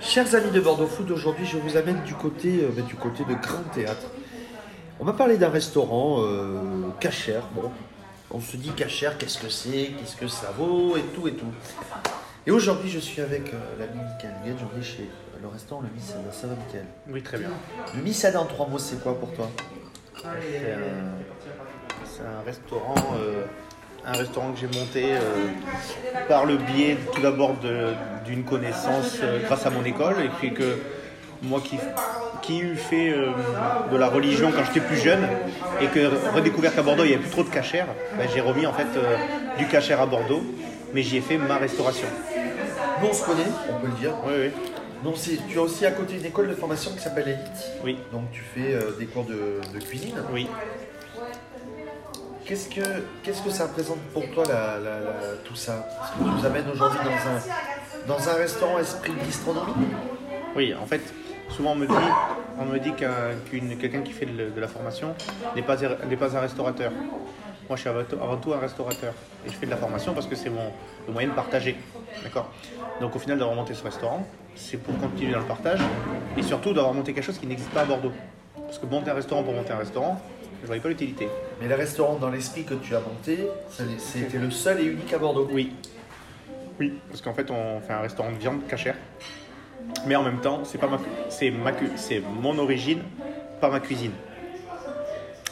Chers amis de Bordeaux Food, aujourd'hui je vous amène du côté, euh, bah, du côté de Grand Théâtre. On va parler d'un restaurant euh, cachère. Bon, on se dit cachère, qu'est-ce que c'est, qu'est-ce que ça vaut? Et tout et tout. Et aujourd'hui je suis avec euh, l'ami Michael Gage, on est chez le restaurant Le Missada. Ça va Michael? Oui, très bien. Le Missada en trois mots c'est quoi pour toi? C'est un, c'est un restaurant, euh, un restaurant que j'ai monté euh, par le biais tout d'abord d'une connaissance euh, grâce à mon école et puis que moi qui qui eut fait euh, de la religion quand j'étais plus jeune et que redécouvert qu'à Bordeaux il n'y avait plus trop de cachère, ben, j'ai remis en fait du cachère à Bordeaux, mais j'y ai fait ma restauration. Nous on se connaît, on peut le dire. Oui, oui, Donc tu as aussi à côté une école de formation qui s'appelle Elite. oui, Donc tu fais euh, des cours de, de cuisine. oui. Qu'est-ce que, qu'est-ce que ça représente pour toi tout ça Parce que tu nous amènes aujourd'hui dans un, dans un restaurant esprit gastronomie Oui, en fait, souvent on me dit, on me dit qu'un- qu'une- quelqu'un qui fait de, la formation n'est pas, n'est pas un restaurateur. Moi, je suis avant tout, avant tout un restaurateur. Et je fais de la formation parce que c'est mon le moyen de partager. D'accord? Donc, au final, d'avoir monté ce restaurant, c'est pour continuer dans le partage et surtout d'avoir monté quelque chose qui n'existe pas à Bordeaux. Parce que monter un restaurant pour monter un restaurant, je ne voyais pas l'utilité. Mais le restaurant dans l'esprit que tu as monté, c'était le seul et unique à Bordeaux. Oui. Oui, parce qu'en fait, on fait un restaurant de viande cachère. Mais en même temps, c'est pas ma, c'est ma, c'est mon origine, pas ma cuisine.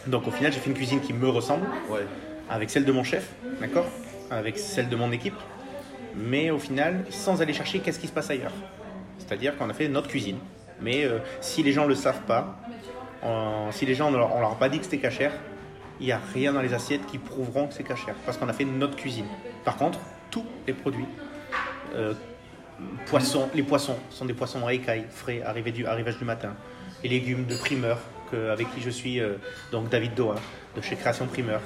Donc au final, j'ai fait une cuisine qui me ressemble, Ouais. avec celle de mon chef, d'accord? Avec celle de mon équipe, mais au final, sans aller chercher qu'est-ce qui se passe ailleurs. C'est-à-dire qu'on a fait notre cuisine. Mais euh, si les gens le savent pas, si les gens ne leur, on leur a pas dit que c'était cachère, il n'y a rien dans les assiettes qui prouveront que c'est cachère, parce qu'on a fait notre cuisine. Par contre, tous les produits, euh, poissons, les poissons sont des poissons à écailles, frais, arrivés du, arrivage du matin. Les légumes de primeur, avec qui je suis, euh, donc David Doha, de chez Création Primeur.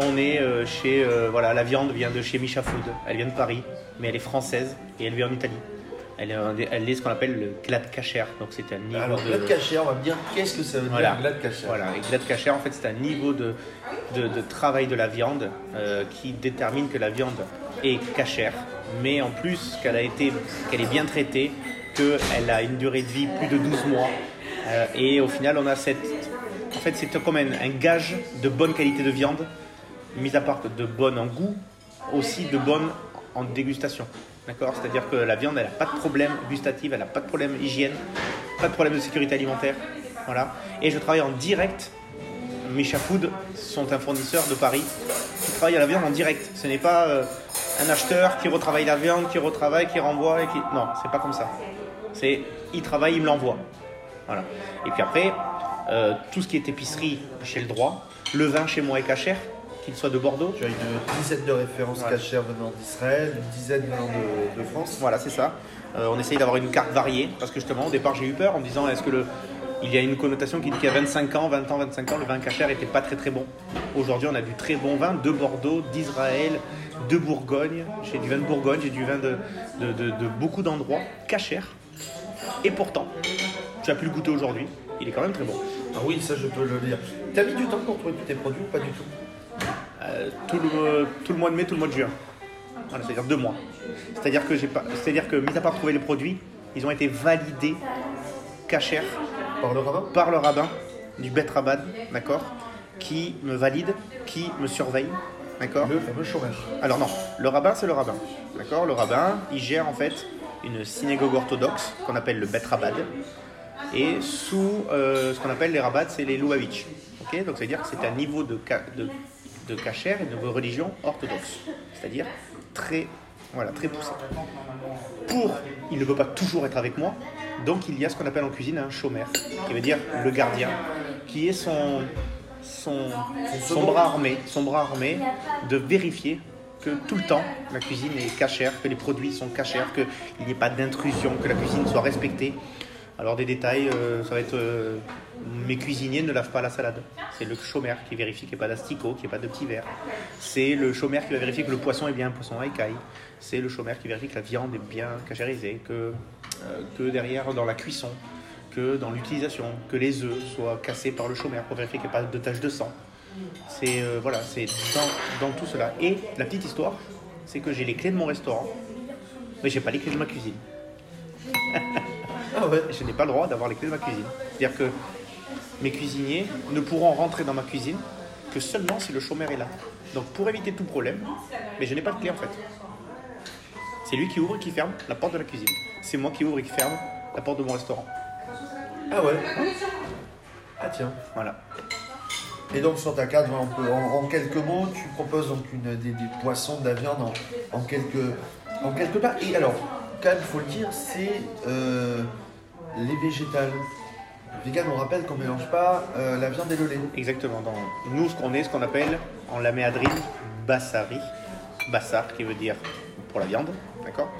On est euh, chez, voilà, la viande vient de chez Micha Food, elle vient de Paris, mais elle est française et elle vit en Italie. Elle est, elle ce qu'on appelle le glad cachère, donc c'est un niveau Alors, de... glad cachère, on va me dire qu'est-ce que ça veut Voilà. dire glad cachère Voilà, et glad cachère, en fait, c'est un niveau de, de, de travail de la viande euh, qui détermine que la viande est cachère, mais en plus qu'elle a été, qu'elle est bien traitée, qu'elle a une durée de vie plus de 12 mois, euh, et au final, on a cette, en fait, c'est comme un, un gage de bonne qualité de viande, mis à part de bonne en goût, aussi de bonne en dégustation. D'accord C'est-à-dire que la viande, elle n'a pas de problème gustatif, elle n'a pas de problème hygiène, pas de problème de sécurité alimentaire. Voilà. Et je travaille en direct. Misha Food sont un fournisseur de Paris qui travaille à la viande en direct. Ce n'est pas euh, un acheteur qui retravaille la viande, qui retravaille, qui renvoie et qui. Non, c'est pas comme ça. C'est il travaille, il me l'envoie. Voilà. Et puis après, euh, tout ce qui est épicerie chez le droit, le vin chez moi est cachère, qu'il soit de Bordeaux. Tu as une dizaine de références Voilà. cachères venant d'Israël, une dizaine venant de, de France. Voilà, c'est ça. Euh, on essaye d'avoir une carte variée parce que justement, au départ, j'ai eu peur en me disant est-ce que le. Il y a une connotation qui dit qu'il y a 25 ans, 20 ans, 25 ans, le vin cachère n'était pas très très bon. Aujourd'hui, on a du très bon vin de Bordeaux, d'Israël, de Bourgogne. J'ai du vin de Bourgogne, j'ai du vin de, de, de- de beaucoup d'endroits cachère. Et pourtant, tu as pu le goûter aujourd'hui. Il est quand même très bon. Ah oui, ça je peux le dire. T'as mis du temps pour trouver tous tes produits ou pas du tout? Euh, tout, le, tout le mois de mai, tout le mois de juin. Voilà, c'est-à-dire deux mois. C'est-à-dire que j'ai pas, c'est-à-dire que mis à part trouver les produits, ils ont été validés cachère Par le rabbin par le rabbin du Bet Rabban, d'accord, qui me valide, qui me surveille, d'accord. Le fameux chômage. Alors non, le rabbin c'est le rabbin, d'accord. Le rabbin, il gère en fait une synagogue orthodoxe qu'on appelle le Bet Rabbad, et sous euh, ce qu'on appelle les rabbats, c'est les Lubavitch, ok. Donc ça veut dire que c'est un niveau de, de cachère et de religion orthodoxe, c'est-à-dire très voilà très poussé. Pour, il ne peut pas toujours être avec moi, donc il y a ce qu'on appelle en cuisine un chômeur, qui veut dire le gardien, qui est son, son, son bras armé, son bras armé de vérifier que tout le temps la cuisine est cachère, que les produits sont cachères, qu'il n'y ait pas d'intrusion, que la cuisine soit respectée. Alors des détails, euh, ça va être euh, mes cuisiniers ne lavent pas la salade. C'est le chômeur qui vérifie qu'il n'y ait pas d'asticot, qu'il n'y ait pas de petits verres. C'est le chômeur qui va vérifier que le poisson est bien un poisson à. C'est le chômeur qui vérifie que la viande est bien cachérisée, que, euh, que derrière dans la cuisson, que dans l'utilisation, que les œufs soient cassés par le chômeur pour vérifier qu'il n'y a pas de taches de sang. C'est voilà, c'est dans, dans tout cela. Et la petite histoire, c'est que j'ai les clés de mon restaurant, mais j'ai pas les clés de ma cuisine. Ah ouais. je n'ai pas le droit d'avoir les clés de ma cuisine. C'est-à-dire que mes cuisiniers ne pourront rentrer dans ma cuisine que seulement si le chômeur est là. Donc pour éviter tout problème, mais je n'ai pas de clé en fait. C'est lui qui ouvre et qui ferme la porte de la cuisine. C'est moi qui ouvre et qui ferme la porte de mon restaurant. Ah ouais. Ah tiens. Voilà. Et donc sur ta carte, voilà, on peut- en, en quelques mots, tu proposes donc une, des, des poissons, de la viande en, en quelques en quelques plats. Et alors, quand même, faut le dire, c'est euh, les végétales. Vegan, on rappelle qu'on mélange pas euh, la viande et le lait. Exactement. Dans nous, ce qu'on est, ce qu'on appelle en laméadrine bassari. Bassar qui veut dire pour la viande. D'accord?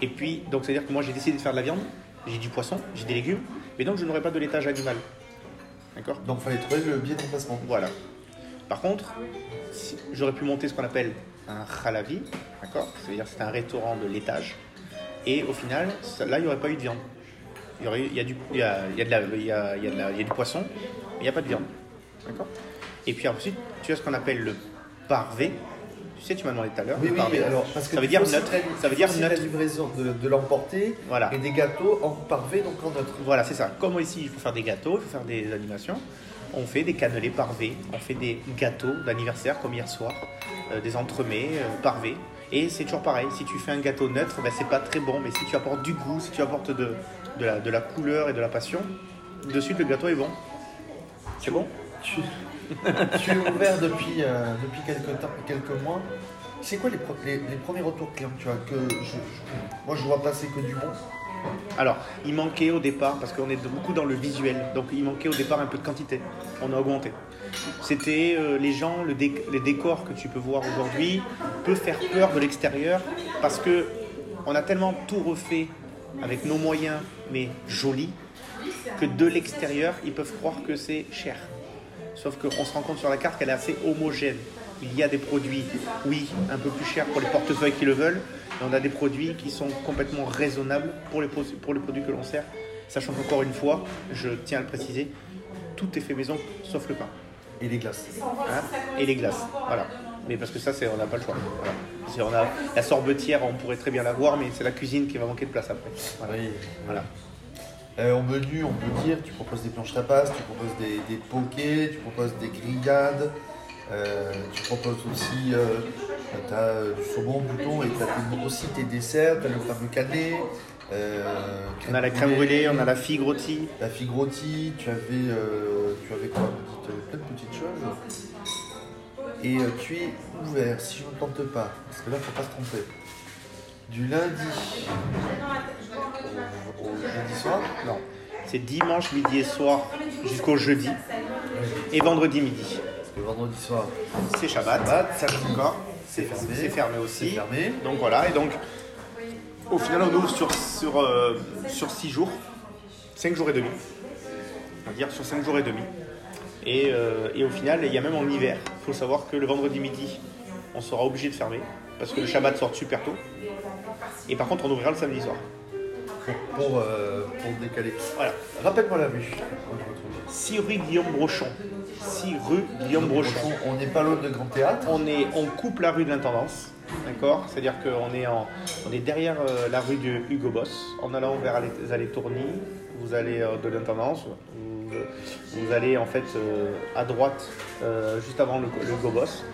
Et puis, donc c'est-à-dire que moi j'ai décidé de faire de la viande, j'ai du poisson, j'ai des légumes, mais donc je n'aurai pas de laitage animal. D'accord? Donc fallait trouver le biais d'emplacement. Voilà. Par contre, si- j'aurais pu monter ce qu'on appelle un halavi, d'accord? C'est-à-dire c'est un restaurant de laitage. Et au final, ça- là, il n'y aurait pas eu de viande. Il y, a du, du poisson, mais il n'y a pas de viande. D'accord? Et puis ensuite, tu as ce qu'on appelle le parvé. Tu sais, tu m'as demandé tout à l'heure. Oui, le oui, parvé. alors, parce que ça veut dire neutre. Ça veut dire neutre. livraison de, de l'emporter Voilà. et des gâteaux en parvé, donc en neutre. Voilà, c'est ça. Comme ici, il faut faire des gâteaux, il faut faire des animations. On fait des cannelés parvés, on fait des gâteaux d'anniversaire comme hier soir, euh, des entremets euh, parvés. Et c'est toujours pareil, si tu fais un gâteau neutre, ben, c'est pas très bon, mais si tu apportes du goût, si tu apportes de, de, la, de la couleur et de la passion, de suite le gâteau est bon. C'est bon? Tu, tu es ouvert depuis, euh, depuis quelques, temps, quelques mois. C'est quoi les, les, les premiers retours clients tu as que je, je- Moi, je vois passer que du bon? Alors, il manquait au départ, parce qu'on est beaucoup dans le visuel, donc il manquait au départ un peu de quantité. On a augmenté. C'était euh, les gens, le dé- les décors que tu peux voir aujourd'hui peut faire peur de l'extérieur, parce que on a tellement tout refait avec nos moyens, mais joli, que de l'extérieur, ils peuvent croire que c'est cher. Sauf qu'on se rend compte sur la carte qu'elle est assez homogène. Il y a des produits, oui, un peu plus chers pour les portefeuilles qui le veulent, mais on a des produits qui sont complètement raisonnables pour les, pos- pour les produits que l'on sert. Sachant qu'encore une fois, je tiens à le préciser, tout est fait maison sauf le pain Et les glaces. hein, et les glaces. Voilà. Mais parce que ça, c'est, on n'a pas le choix. Voilà. On a, la sorbetière, on pourrait très bien l'avoir, mais c'est la cuisine qui va manquer de place après. Voilà. Oui. Voilà. Euh, au menu, on peut dire, tu proposes des planches tapas, tu proposes des, des pokés, tu proposes des grillades, euh, tu proposes aussi euh, du saumon, du thon et tu as aussi tes desserts, tu as le fameux canet. On a la crème brûlée, on a la figue rôtie. la figue rôtie, tu avais, tu avais quoi plein de petites choses. Et euh, tu es ouvert, si je ne me plante pas, parce que là, il ne faut pas se tromper. Du lundi au, au jeudi soir? Non. C'est dimanche midi et soir jusqu'au jeudi et vendredi midi. Que vendredi soir, C'est Shabbat. Shabbat, samedi, Encore. c'est fermé. C'est fermé aussi. fermé. Donc voilà, et donc au final on ouvre sur, sur, euh, sur 6 jours, 5 jours et demi. On va dire sur 5 jours et demi. Et, euh, et au final, il y a même en hiver, il faut savoir que le vendredi midi, on sera obligé de fermer parce que le Shabbat sort super tôt. Et par contre, on ouvrira le samedi soir. Pour, pour, euh, pour décaler. Voilà. Rappelle-moi la rue. où je me trouve. 6 rue Guillaume Brochon. 6 rue Guillaume Brochon. On n'est pas loin de Grand Théâtre. On, est, on coupe la rue de l'intendance, d'accord? C'est-à-dire qu'on est, en, on est derrière euh, la rue de Hugo Boss. En allant vers les allées Tourny, vous allez euh, de l'intendance, vous, vous allez en fait euh, à droite, euh, juste avant le, Boss.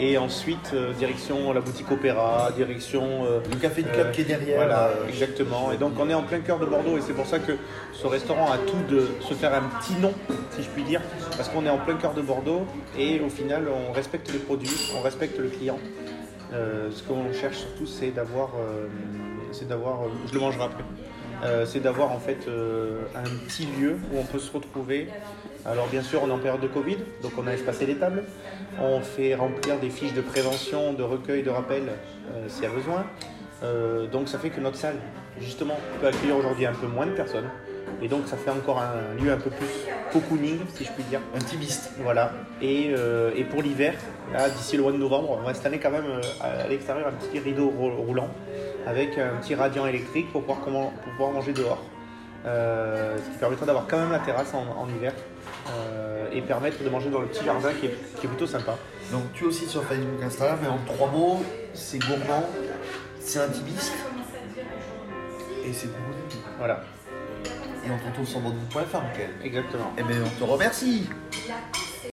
Et ensuite, direction la boutique Opéra, direction. Le café du euh, qui est derrière. Voilà, exactement. Et donc on est en plein cœur de Bordeaux et c'est pour ça que ce restaurant a tout de se faire un petit nom, si je puis dire, parce qu'on est en plein cœur de Bordeaux et au final on respecte les produits, on respecte le client. Euh, ce qu'on cherche surtout c'est d'avoir, euh, c'est d'avoir, euh, je le mangerai après. Euh, c'est d'avoir en fait euh, un petit lieu où on peut se retrouver. Alors bien sûr on est en période de Covid, donc on a espacé les tables. On fait remplir des fiches de prévention, de recueil, de rappel euh, s'il y a besoin. Donc ça fait que notre salle, justement, peut accueillir aujourd'hui un peu moins de personnes. Et donc ça fait encore un lieu un peu plus cocooning, si je puis dire. Intimiste. Voilà. Et, et pour l'hiver, d'ici le mois de novembre, on va installer quand même à l'extérieur un petit rideau rou- roulant avec un petit radiant électrique pour pouvoir, comment- pour pouvoir manger dehors. Euh, ce qui permettra d'avoir quand même la terrasse en, en hiver euh, et permettre de manger dans le petit jardin qui est, qui est plutôt sympa. Donc tu es aussi sur Facebook, Instagram, mais en trois mots, c'est gourmand, c'est intimiste. Et c'est nous. Voilà, Et on te retrouve sur bordeaux.fr, Michael. exactement. Eh bien, on te remercie.